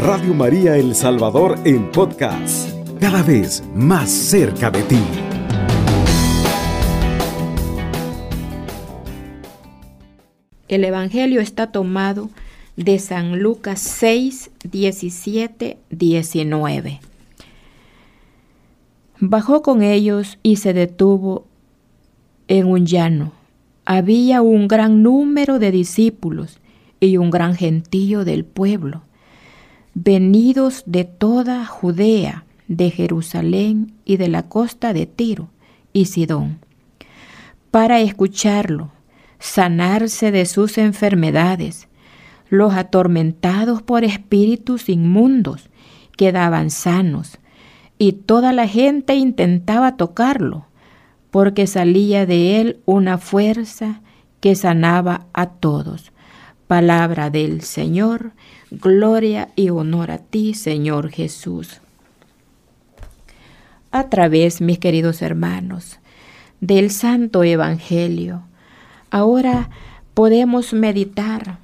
Radio María El Salvador en podcast, cada vez más cerca de ti. El Evangelio está tomado de San Lucas 6, 17, 19. Bajó con ellos y se detuvo en un llano. Había un gran número de discípulos y un gran gentío del pueblo, venidos de toda Judea, de Jerusalén y de la costa de Tiro y Sidón, para escucharlo, sanarse de sus enfermedades. Los atormentados por espíritus inmundos quedaban sanos y toda la gente intentaba tocarlo, porque salía de él una fuerza que sanaba a todos. Palabra del Señor, gloria y honor a ti, Señor Jesús. A través, mis queridos hermanos, del Santo Evangelio, ahora podemos meditar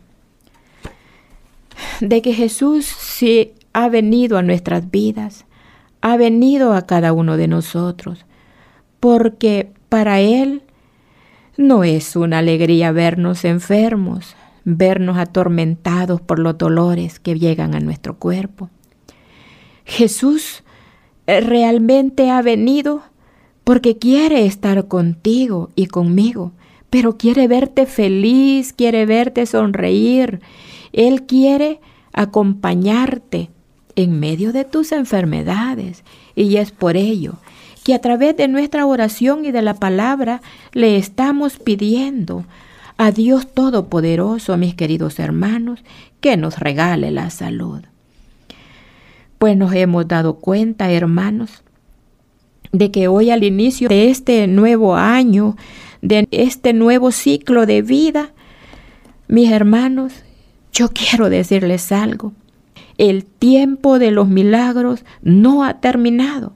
de que Jesús sí ha venido a nuestras vidas ha venido a cada uno de nosotros, porque para Él no es una alegría vernos enfermos, vernos atormentados por los dolores que llegan a nuestro cuerpo. Jesús eh, realmente ha venido porque quiere estar contigo y conmigo, pero quiere verte feliz, quiere verte sonreír. Él quiere acompañarte en medio de tus enfermedades. Y es por ello que a través de nuestra oración y de la palabra le estamos pidiendo a Dios Todopoderoso, mis queridos hermanos, que nos regale la salud. Pues nos hemos dado cuenta, hermanos, de que hoy al inicio de este nuevo año, de este nuevo ciclo de vida, mis hermanos, yo quiero decirles algo. El tiempo de los milagros no ha terminado.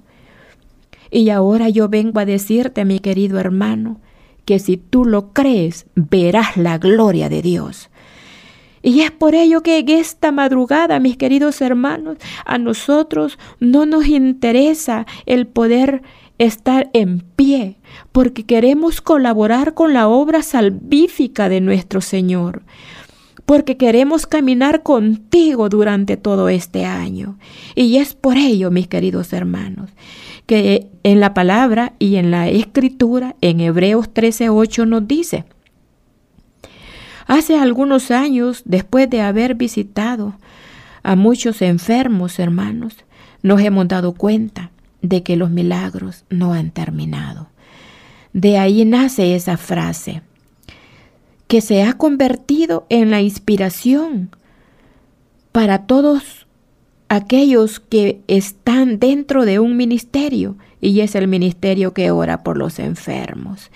Y ahora yo vengo a decirte, mi querido hermano, que si tú lo crees, verás la gloria de Dios. Y es por ello que en esta madrugada, mis queridos hermanos, a nosotros no nos interesa el poder estar en pie, porque queremos colaborar con la obra salvífica de nuestro Señor porque queremos caminar contigo durante todo este año. Y es por ello, mis queridos hermanos, que en la palabra y en la escritura, en Hebreos 13:8 nos dice, Hace algunos años, después de haber visitado a muchos enfermos hermanos, nos hemos dado cuenta de que los milagros no han terminado. De ahí nace esa frase, que se ha convertido en la inspiración para todos aquellos que están dentro de un ministerio y es el ministerio que ora por los enfermos.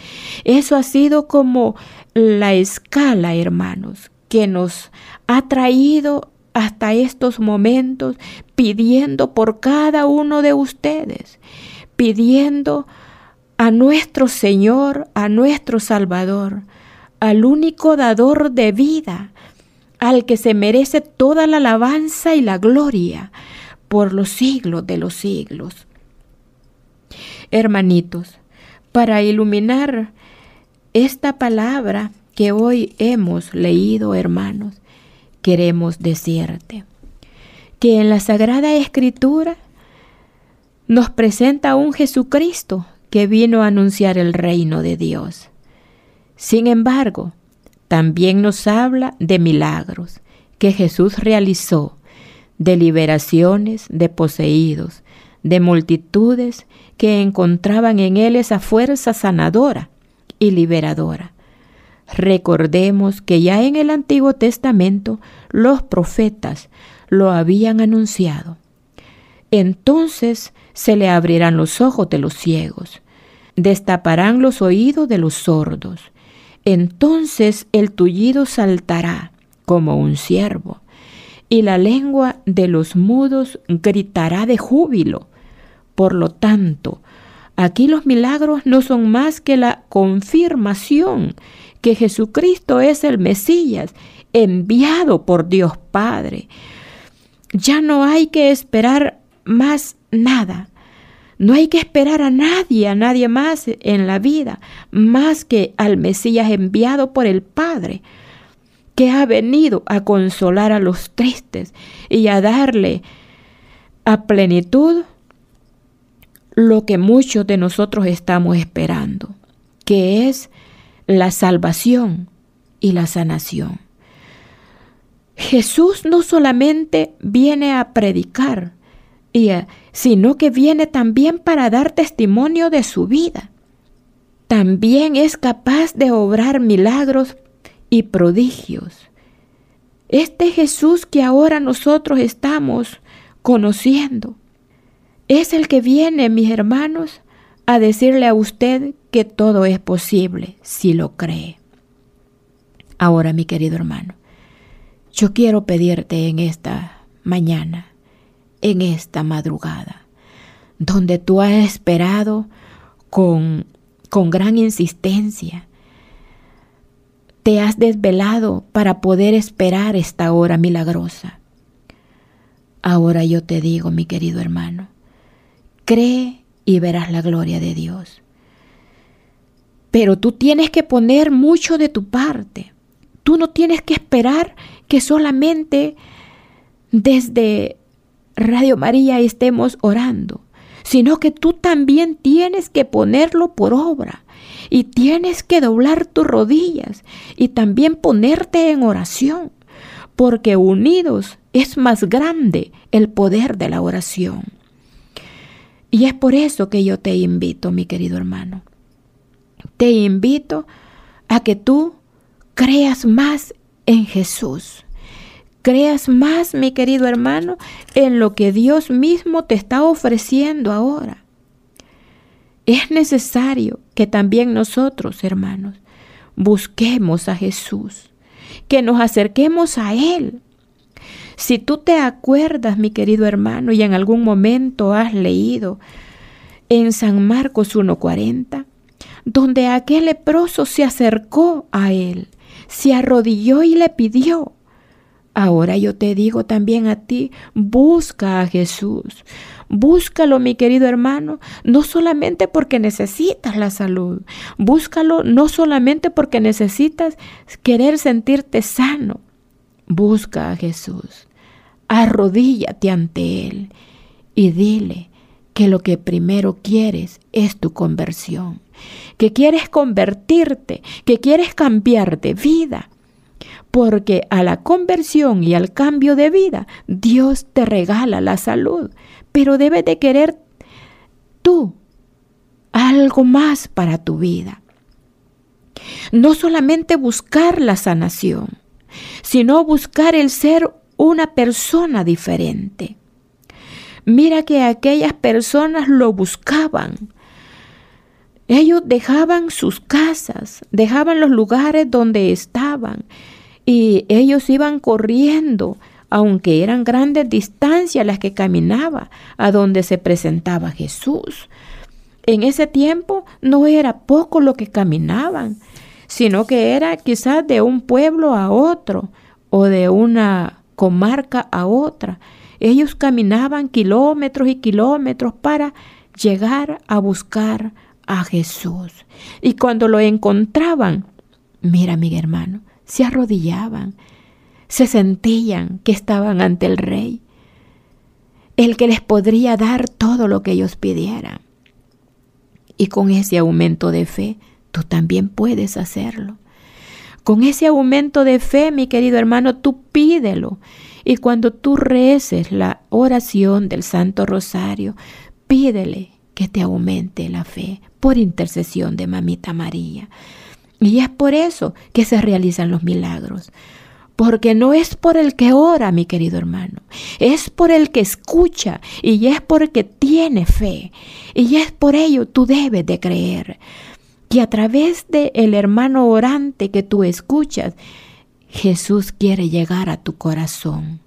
Eso ha sido como la escala, hermanos, que nos ha traído hasta estos momentos pidiendo por cada uno de ustedes, pidiendo a nuestro Señor, a nuestro Salvador, al único dador de vida, al que se merece toda la alabanza y la gloria por los siglos de los siglos. Hermanitos, para iluminar esta palabra que hoy hemos leído, hermanos, queremos decirte que en la Sagrada Escritura nos presenta un Jesucristo que vino a anunciar el reino de Dios. Sin embargo, también nos habla de milagros que Jesús realizó, de liberaciones de poseídos, de multitudes que encontraban en Él esa fuerza sanadora y liberadora. Recordemos que ya en el Antiguo Testamento los profetas lo habían anunciado. Entonces se le abrirán los ojos de los ciegos, destaparán los oídos de los sordos, entonces el tullido saltará como un ciervo, y la lengua de los mudos gritará de júbilo. Por lo tanto, aquí los milagros no son más que la confirmación que Jesucristo es el Mesías, enviado por Dios Padre. Ya no hay que esperar más nada. No hay que esperar a nadie, a nadie más en la vida, más que al Mesías enviado por el Padre, que ha venido a consolar a los tristes y a darle a plenitud lo que muchos de nosotros estamos esperando, que es la salvación y la sanación. Jesús no solamente viene a predicar, sino que viene también para dar testimonio de su vida. También es capaz de obrar milagros y prodigios. Este Jesús que ahora nosotros estamos conociendo es el que viene, mis hermanos, a decirle a usted que todo es posible si lo cree. Ahora, mi querido hermano, yo quiero pedirte en esta mañana, en esta madrugada, donde tú has esperado con, con gran insistencia, te has desvelado para poder esperar esta hora milagrosa. Ahora yo te digo, mi querido hermano, Cree y verás la gloria de Dios. Pero tú tienes que poner mucho de tu parte. Tú no tienes que esperar que solamente desde Radio María estemos orando, sino que tú también tienes que ponerlo por obra y tienes que doblar tus rodillas y también ponerte en oración, porque unidos es más grande el poder de la oración. Y es por eso que yo te invito, mi querido hermano. Te invito a que tú creas más en Jesús. Creas más, mi querido hermano, en lo que Dios mismo te está ofreciendo ahora. Es necesario que también nosotros, hermanos, busquemos a Jesús, que nos acerquemos a Él si tú te acuerdas, mi querido hermano, y en algún momento has leído en San Marcos 1.40, donde aquel leproso se acercó a él, se arrodilló y le pidió. Ahora yo te digo también a ti, busca a Jesús. Búscalo, mi querido hermano, no solamente porque necesitas la salud. Búscalo no solamente porque necesitas querer sentirte sano. Busca a Jesús, arrodíllate ante Él y dile que lo que primero quieres es tu conversión, que quieres convertirte, que quieres cambiar de vida. Porque a la conversión y al cambio de vida, Dios te regala la salud, pero debes de querer tú algo más para tu vida. No solamente buscar la sanación, sino buscar el ser una persona diferente. Mira que aquellas personas lo buscaban. Ellos dejaban sus casas, dejaban los lugares donde estaban y ellos iban corriendo, aunque eran grandes distancias las que caminaba a donde se presentaba Jesús. En ese tiempo no era poco lo que caminaban, sino que era quizás de un pueblo a otro o de una comarca a otra. Ellos caminaban kilómetros y kilómetros para llegar a buscar a Jesús. Y cuando lo encontraban, mira mi hermano, se arrodillaban, se sentían que estaban ante el rey, el que les podría dar todo lo que ellos pidieran. Y con ese aumento de fe, tú también puedes hacerlo. Con ese aumento de fe, mi querido hermano, tú pídelo. Y cuando tú reces la oración del Santo Rosario, pídele que te aumente la fe por intercesión de Mamita María. Y es por eso que se realizan los milagros. Porque no es por el que ora, mi querido hermano, es por el que escucha y es porque tiene fe. Y es por ello tú debes de creer que a través del el hermano orante que tú escuchas, Jesús quiere llegar a tu corazón,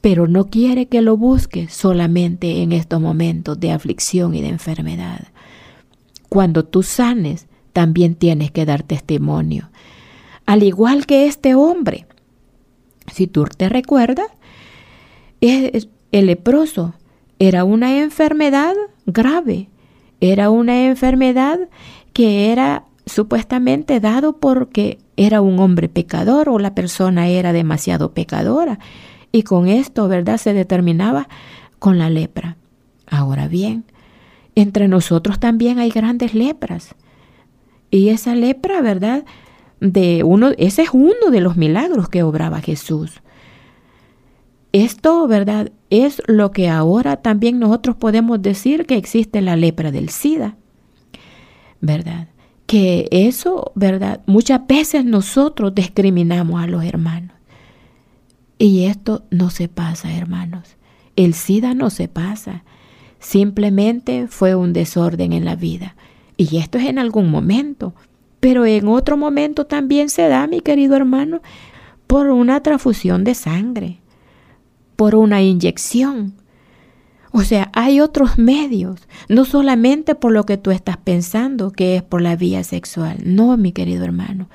pero no quiere que lo busques solamente en estos momentos de aflicción y de enfermedad. Cuando tú sanes, también tienes que dar testimonio. Al igual que este hombre, si tú te recuerdas, el leproso era una enfermedad grave, era una enfermedad que era supuestamente dado porque era un hombre pecador o la persona era demasiado pecadora. Y con esto, ¿verdad? Se determinaba con la lepra. Ahora bien, entre nosotros también hay grandes lepras. Y esa lepra, ¿verdad? De uno, ese es uno de los milagros que obraba Jesús. Esto, ¿verdad? Es lo que ahora también nosotros podemos decir que existe la lepra del SIDA. ¿Verdad? Que eso, ¿verdad? Muchas veces nosotros discriminamos a los hermanos. Y esto no se pasa, hermanos. El SIDA no se pasa. Simplemente fue un desorden en la vida. Y esto es en algún momento. Pero en otro momento también se da, mi querido hermano, por una transfusión de sangre, por una inyección. O sea, hay otros medios, no solamente por lo que tú estás pensando que es por la vía sexual. No, mi querido hermano,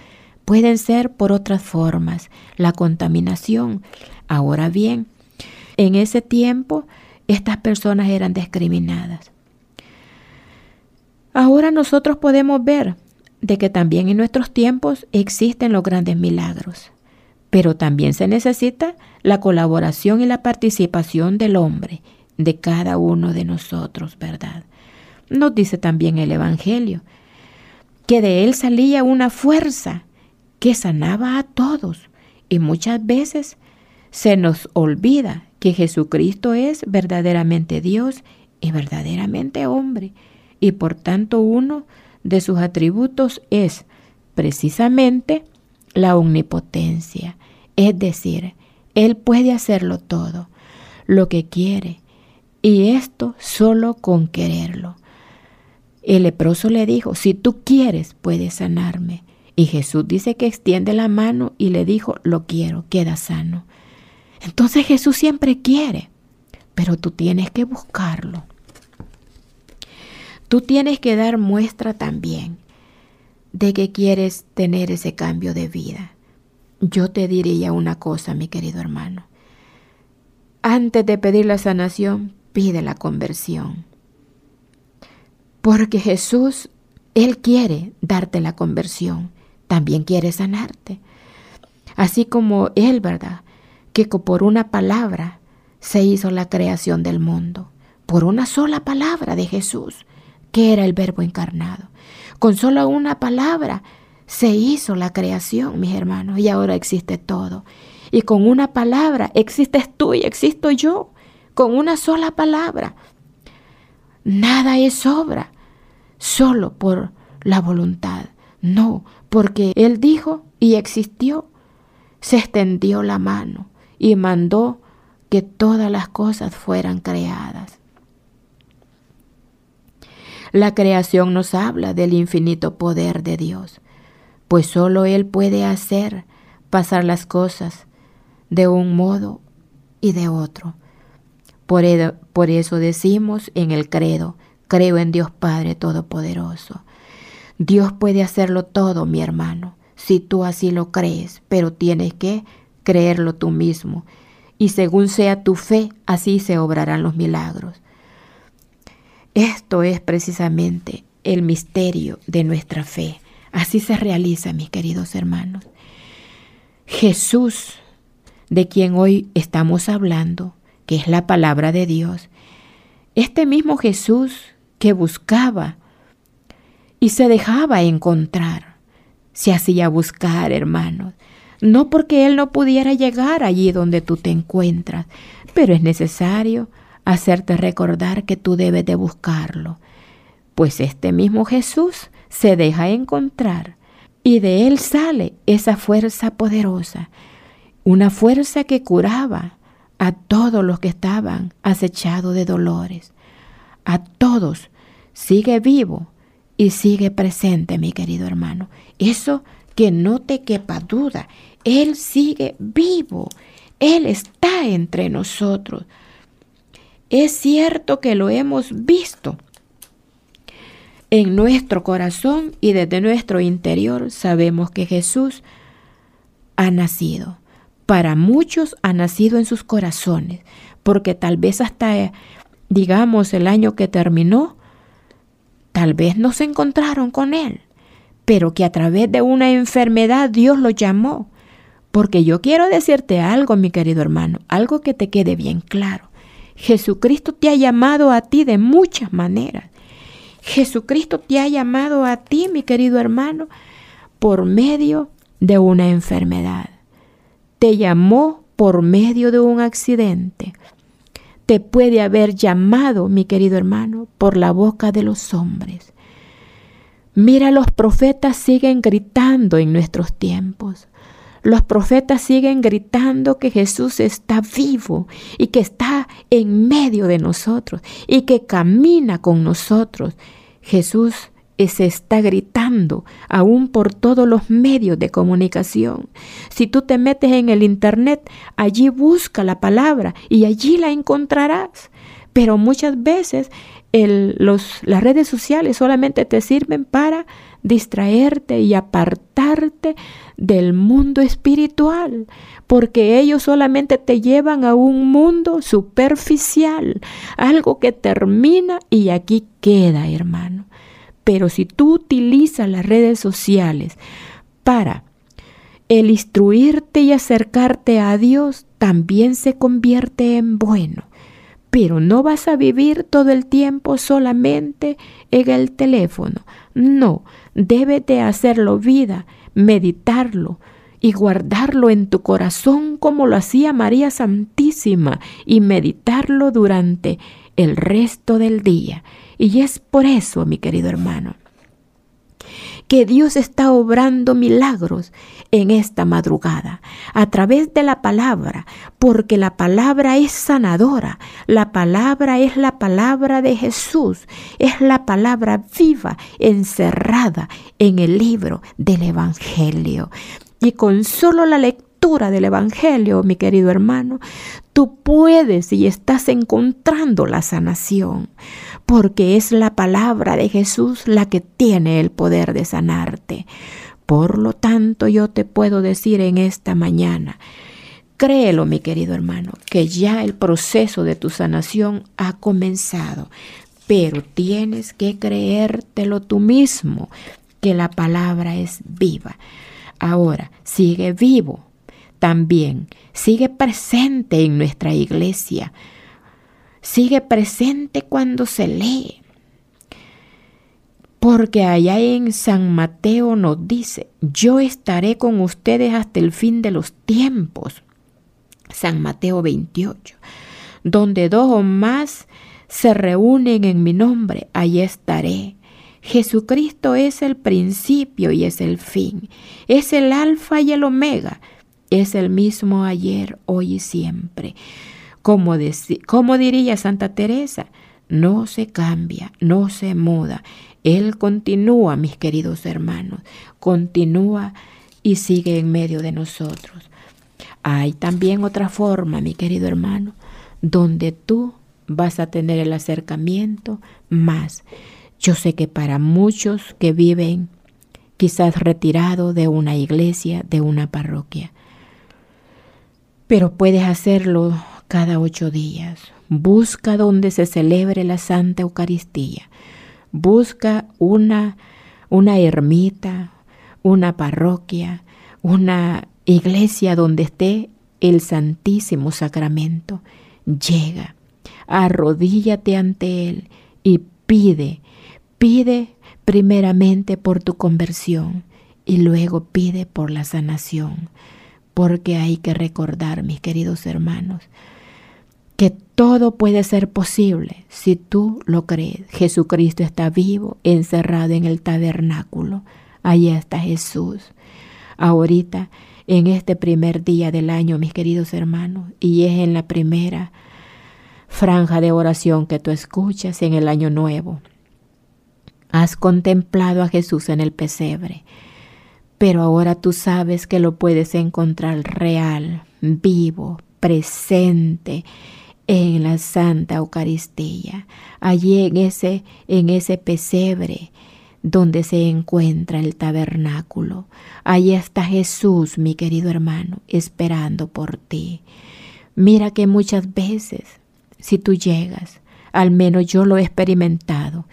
pueden ser por otras formas, la contaminación. Ahora bien, en ese tiempo estas personas eran discriminadas. Ahora nosotros podemos ver de que también en nuestros tiempos existen los grandes milagros, pero también se necesita la colaboración y la participación del hombre, de cada uno de nosotros, ¿verdad? Nos dice también el Evangelio, que de él salía una fuerza que sanaba a todos y muchas veces se nos olvida que Jesucristo es verdaderamente Dios y verdaderamente hombre y por tanto uno de sus atributos es precisamente la omnipotencia, es decir, Él puede hacerlo todo, lo que quiere, y esto solo con quererlo. El leproso le dijo, si tú quieres, puedes sanarme. Y Jesús dice que extiende la mano y le dijo, lo quiero, queda sano. Entonces Jesús siempre quiere, pero tú tienes que buscarlo. Tú tienes que dar muestra también de que quieres tener ese cambio de vida. Yo te diría una cosa, mi querido hermano. Antes de pedir la sanación, pide la conversión. Porque Jesús, Él quiere darte la conversión, también quiere sanarte. Así como Él, ¿verdad? Que por una palabra se hizo la creación del mundo, por una sola palabra de Jesús que era el verbo encarnado. Con solo una palabra se hizo la creación, mis hermanos, y ahora existe todo. Y con una palabra existes tú y existo yo, con una sola palabra. Nada es obra, solo por la voluntad. No, porque Él dijo y existió, se extendió la mano y mandó que todas las cosas fueran creadas. La creación nos habla del infinito poder de Dios, pues solo Él puede hacer pasar las cosas de un modo y de otro. Por, por eso decimos en el credo, creo en Dios Padre Todopoderoso. Dios puede hacerlo todo, mi hermano, si tú así lo crees, pero tienes que creerlo tú mismo. Y según sea tu fe, así se obrarán los milagros. Esto es precisamente el misterio de nuestra fe. Así se realiza, mis queridos hermanos. Jesús, de quien hoy estamos hablando, que es la palabra de Dios, este mismo Jesús que buscaba y se dejaba encontrar, se hacía buscar, hermanos, no porque Él no pudiera llegar allí donde tú te encuentras, pero es necesario hacerte recordar que tú debes de buscarlo, pues este mismo Jesús se deja encontrar y de él sale esa fuerza poderosa, una fuerza que curaba a todos los que estaban acechados de dolores, a todos, sigue vivo y sigue presente, mi querido hermano. Eso que no te quepa duda, Él sigue vivo, Él está entre nosotros. Es cierto que lo hemos visto. En nuestro corazón y desde nuestro interior sabemos que Jesús ha nacido, para muchos ha nacido en sus corazones, porque tal vez hasta, digamos, el año que terminó, tal vez no se encontraron con Él, pero que a través de una enfermedad Dios lo llamó. Porque yo quiero decirte algo, mi querido hermano, algo que te quede bien claro. Jesucristo te ha llamado a ti de muchas maneras. Jesucristo te ha llamado a ti, mi querido hermano, por medio de una enfermedad. Te llamó por medio de un accidente. Te puede haber llamado, mi querido hermano, por la boca de los hombres. Mira, los profetas siguen gritando en nuestros tiempos. Los profetas siguen gritando que Jesús está vivo y que está en medio de nosotros y que camina con nosotros. Jesús se está gritando aún por todos los medios de comunicación. Si tú te metes en el Internet, allí busca la palabra y allí la encontrarás. Pero muchas veces las redes sociales solamente te sirven para distraerte y apartarte del mundo espiritual, porque ellos solamente te llevan a un mundo superficial, algo que termina y aquí queda, hermano. Pero si tú utilizas las redes sociales para el instruirte y acercarte a Dios, también se convierte en bueno pero no vas a vivir todo el tiempo solamente en el teléfono. No, debes de hacerlo vida, meditarlo y guardarlo en tu corazón como lo hacía María Santísima y meditarlo durante el resto del día. Y es por eso, mi querido hermano, que Dios está obrando milagros en esta madrugada a través de la palabra, porque la palabra es sanadora, la palabra es la palabra de Jesús, es la palabra viva encerrada en el libro del Evangelio. Y con solo la lectura del Evangelio, mi querido hermano, tú puedes y estás encontrando la sanación porque es la palabra de Jesús la que tiene el poder de sanarte. Por lo tanto, yo te puedo decir en esta mañana, créelo mi querido hermano, que ya el proceso de tu sanación ha comenzado, pero tienes que creértelo tú mismo, que la palabra es viva. Ahora, sigue vivo también, sigue presente en nuestra iglesia sigue presente cuando se lee. Porque allá en San Mateo nos dice, yo estaré con ustedes hasta el fin de los tiempos. San Mateo 28, donde dos o más se reúnen en mi nombre, allí estaré. Jesucristo es el principio y es el fin, es el alfa y el omega, es el mismo ayer, hoy y siempre. Como, diría Santa Teresa, no se cambia, no se muda. Él continúa, mis queridos hermanos, continúa y sigue en medio de nosotros. Hay también otra forma, mi querido hermano, donde tú vas a tener el acercamiento más. Yo sé que para muchos que viven quizás retirados de una iglesia, de una parroquia, pero puedes hacerlo cada ocho días. Busca donde se celebre la Santa Eucaristía. Busca una, una ermita, una parroquia, una iglesia donde esté el Santísimo Sacramento. Llega, arrodíllate ante Él y pide, pide primeramente por tu conversión y luego pide por la sanación, porque hay que recordar, mis queridos hermanos, que todo puede ser posible si tú lo crees. Jesucristo está vivo, encerrado en el tabernáculo. Allí está Jesús. Ahorita, en este primer día del año, mis queridos hermanos, y es en la primera franja de oración que tú escuchas en el año nuevo. Has contemplado a Jesús en el pesebre, pero ahora tú sabes que lo puedes encontrar real, vivo, presente en la Santa Eucaristía, allí en ese, en ese pesebre donde se encuentra el tabernáculo. Ahí está Jesús, mi querido hermano, esperando por ti. Mira que muchas veces, si tú llegas, al menos yo lo he experimentado,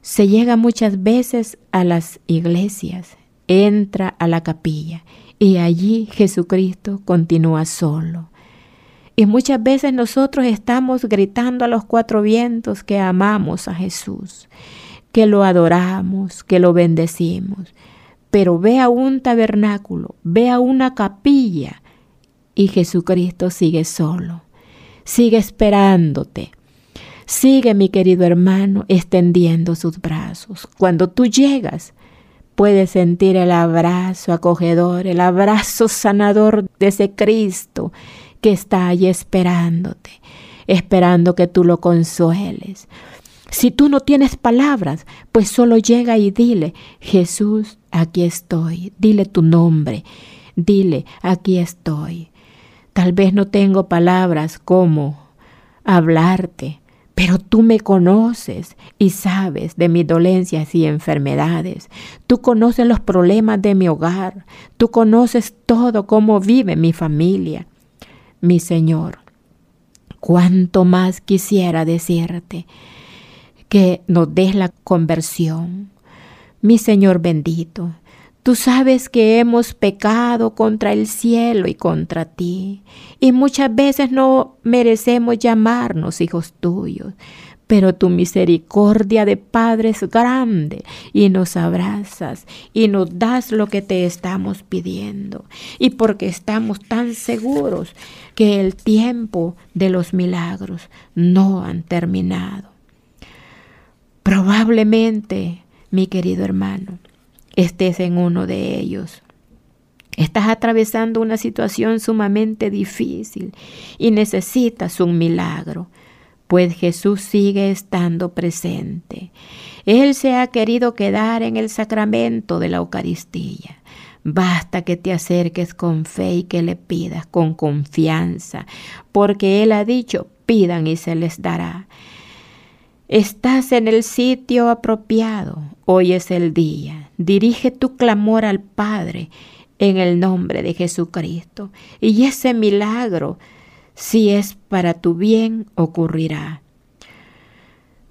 se llega muchas veces a las iglesias, entra a la capilla y allí Jesucristo continúa solo. Y muchas veces nosotros estamos gritando a los cuatro vientos que amamos a Jesús, que lo adoramos, que lo bendecimos. Pero ve a un tabernáculo, ve a una capilla y Jesucristo sigue solo, sigue esperándote. Sigue, mi querido hermano, extendiendo sus brazos. Cuando tú llegas, puedes sentir el abrazo acogedor, el abrazo sanador de ese Cristo que está allí esperándote, esperando que tú lo consueles. Si tú no tienes palabras, pues solo llega y dile, Jesús, aquí estoy. Dile tu nombre. Dile, aquí estoy. Tal vez no tengo palabras como hablarte, pero tú me conoces y sabes de mis dolencias y enfermedades. Tú conoces los problemas de mi hogar. Tú conoces todo cómo vive mi familia mi Señor. Cuánto más quisiera decirte que nos des la conversión. Mi Señor bendito, tú sabes que hemos pecado contra el cielo y contra ti, y muchas veces no merecemos llamarnos hijos tuyos, pero tu misericordia de Padre es grande y nos abrazas y nos das lo que te estamos pidiendo. Y porque estamos tan seguros que el tiempo de los milagros no han terminado. Probablemente, mi querido hermano, estés en uno de ellos. Estás atravesando una situación sumamente difícil y necesitas un milagro pues Jesús sigue estando presente. Él se ha querido quedar en el sacramento de la Eucaristía. Basta que te acerques con fe y que le pidas con confianza, porque Él ha dicho, pidan y se les dará. Estás en el sitio apropiado, hoy es el día. Dirige tu clamor al Padre en el nombre de Jesucristo, y ese milagro si es para tu bien, ocurrirá.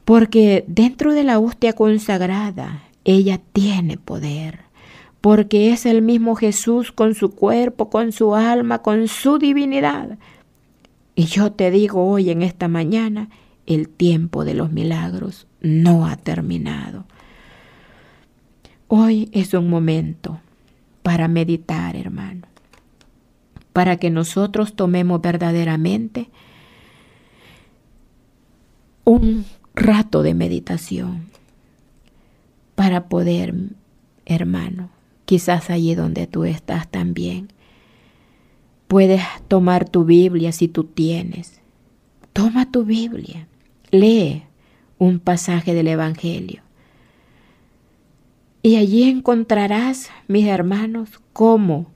Porque dentro de la hostia consagrada, ella tiene poder, porque es el mismo Jesús con su cuerpo, con su alma, con su divinidad. Y yo te digo hoy en esta mañana, el tiempo de los milagros no ha terminado. Hoy es un momento para meditar, hermano para que nosotros tomemos verdaderamente un rato de meditación para poder, hermano, quizás allí donde tú estás también, puedes tomar tu Biblia si tú tienes. Toma tu Biblia, lee un pasaje del Evangelio. Y allí encontrarás, mis hermanos, cómo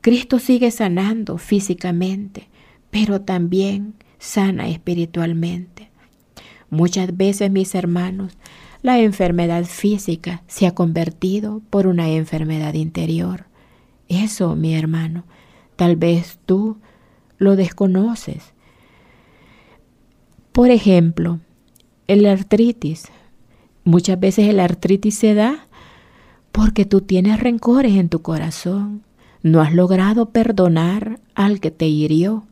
Cristo sigue sanando físicamente, pero también sana espiritualmente. Muchas veces, mis hermanos, la enfermedad física se ha convertido por una enfermedad interior. Eso, mi hermano, tal vez tú lo desconoces. Por ejemplo, el artritis. Muchas veces el artritis se da porque tú tienes rencores en tu corazón, no has logrado perdonar al que te hirió.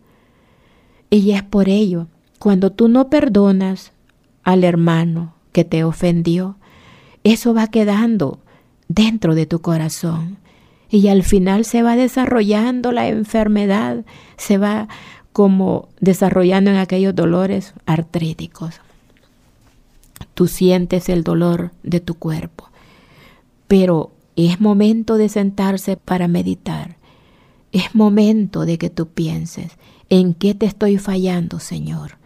Y es por ello, cuando tú no perdonas al hermano que te ofendió, eso va quedando dentro de tu corazón. Y al final se va desarrollando la enfermedad, se va como desarrollando en aquellos dolores artríticos. Tú sientes el dolor de tu cuerpo, pero es momento de sentarse para meditar. Es momento de que tú pienses en qué te estoy fallando, Señor.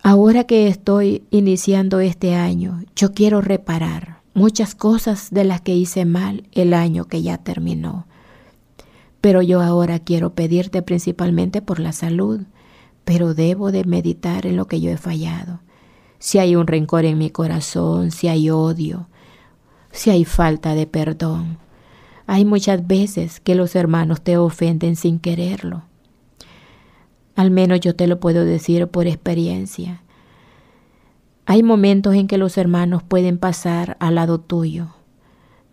Ahora que estoy iniciando este año, yo quiero reparar muchas cosas de las que hice mal el año que ya terminó. Pero yo ahora quiero pedirte principalmente por la salud, pero debo de meditar en lo que yo he fallado. Si hay un rencor en mi corazón, si hay odio, si hay falta de perdón. Hay muchas veces que los hermanos te ofenden sin quererlo. Al menos yo te lo puedo decir por experiencia. Hay momentos en que los hermanos pueden pasar al lado tuyo,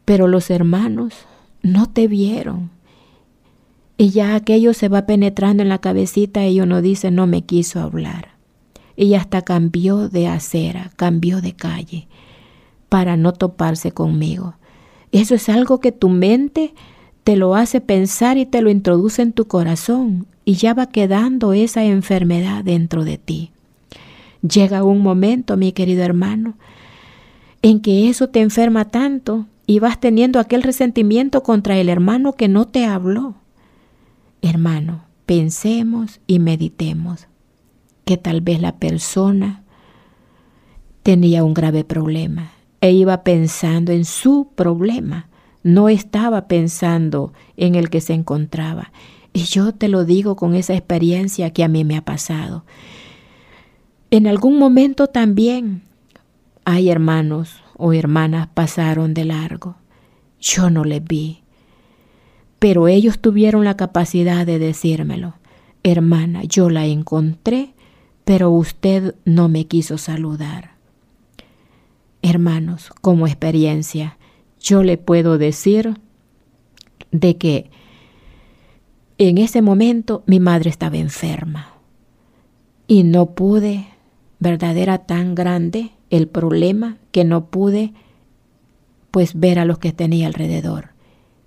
pero los hermanos no te vieron. Y ya aquello se va penetrando en la cabecita y uno dice, no me quiso hablar. Y hasta cambió de acera, cambió de calle para no toparse conmigo. Eso es algo que tu mente te lo hace pensar y te lo introduce en tu corazón y ya va quedando esa enfermedad dentro de ti. Llega un momento, mi querido hermano, en que eso te enferma tanto y vas teniendo aquel resentimiento contra el hermano que no te habló. Hermano, pensemos y meditemos que tal vez la persona tenía un grave problema e iba pensando en su problema, no estaba pensando en el que se encontraba. Y yo te lo digo con esa experiencia que a mí me ha pasado. En algún momento también hay hermanos o hermanas pasaron de largo. Yo no les vi. Pero ellos tuvieron la capacidad de decírmelo. Hermana, yo la encontré, pero usted no me quiso saludar. Hermanos, como experiencia, yo le puedo decir de que en ese momento mi madre estaba enferma y no pude, verdad era tan grande el problema que no pude pues ver a los que tenía alrededor.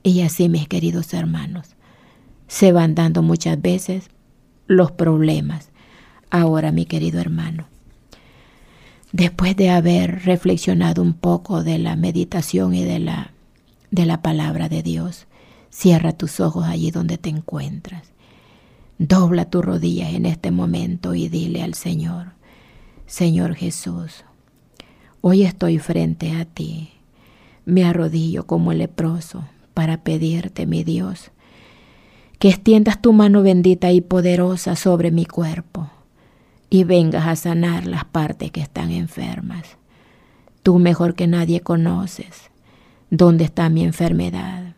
Y así, mis queridos hermanos, se van dando muchas veces los problemas. Ahora, mi querido hermano, después de haber reflexionado un poco de la meditación y de la, de la palabra de Dios, cierra tus ojos allí donde te encuentras. Dobla tus rodillas en este momento y dile al Señor, Señor Jesús, hoy estoy frente a ti. Me arrodillo como leproso para pedirte, mi Dios, que extiendas tu mano bendita y poderosa sobre mi cuerpo y vengas a sanar las partes que están enfermas. Tú mejor que nadie conoces dónde está mi enfermedad.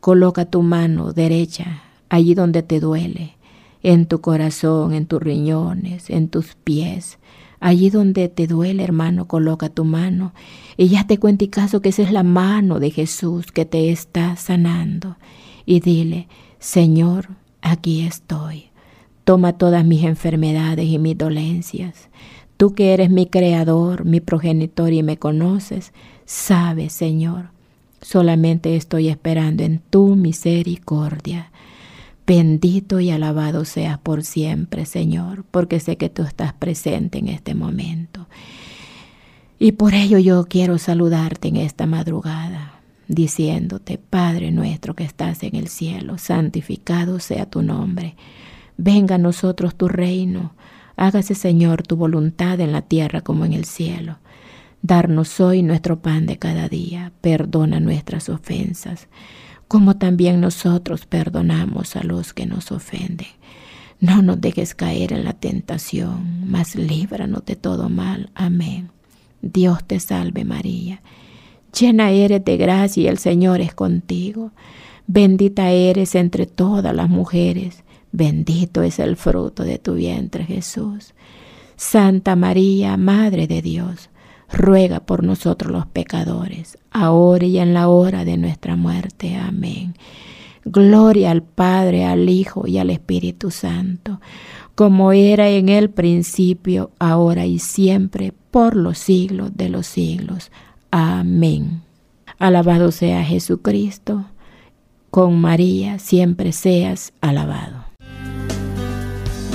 Coloca tu mano derecha allí donde te duele, en tu corazón, en tus riñones, en tus pies. Allí donde te duele, hermano, coloca tu mano y ya te cuenta y caso que esa es la mano de Jesús que te está sanando. Y dile, Señor, aquí estoy. Toma todas mis enfermedades y mis dolencias. Tú que eres mi creador, mi progenitor y me conoces, sabes, Señor, solamente estoy esperando en tu misericordia. Bendito y alabado seas por siempre, Señor, porque sé que tú estás presente en este momento. Y por ello yo quiero saludarte en esta madrugada, diciéndote, Padre nuestro que estás en el cielo, santificado sea tu nombre. Venga a nosotros tu reino. Hágase, Señor, tu voluntad en la tierra como en el cielo. Darnos hoy nuestro pan de cada día. Perdona nuestras ofensas, como también nosotros perdonamos a los que nos ofenden. No nos dejes caer en la tentación, mas líbranos de todo mal. Amén. Dios te salve María. Llena eres de gracia y el Señor es contigo. Bendita eres entre todas las mujeres Bendito es el fruto de tu vientre, Jesús. Santa María, Madre de Dios, ruega por nosotros los pecadores, ahora y en la hora de nuestra muerte. Amén. Gloria al Padre, al Hijo y al Espíritu Santo, como era en el principio, ahora y siempre, por los siglos de los siglos. Amén. Alabado sea Jesucristo, con María siempre seas alabado.